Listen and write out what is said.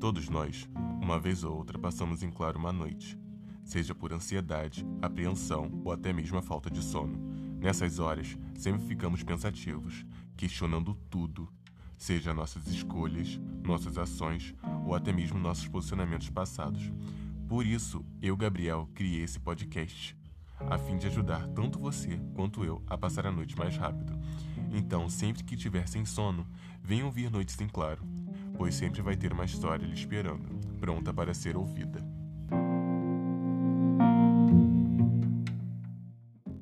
Todos nós, uma vez ou outra, passamos em claro uma noite, seja por ansiedade, apreensão ou até mesmo a falta de sono. Nessas horas, sempre ficamos pensativos, questionando tudo, seja nossas escolhas, nossas ações ou até mesmo nossos posicionamentos passados. Por isso, eu, Gabriel, criei esse podcast, a fim de ajudar tanto você quanto eu a passar a noite mais rápido. Então, sempre que tiver sem sono, venha ouvir Noites em Claro, pois sempre vai ter uma história lhe esperando, pronta para ser ouvida.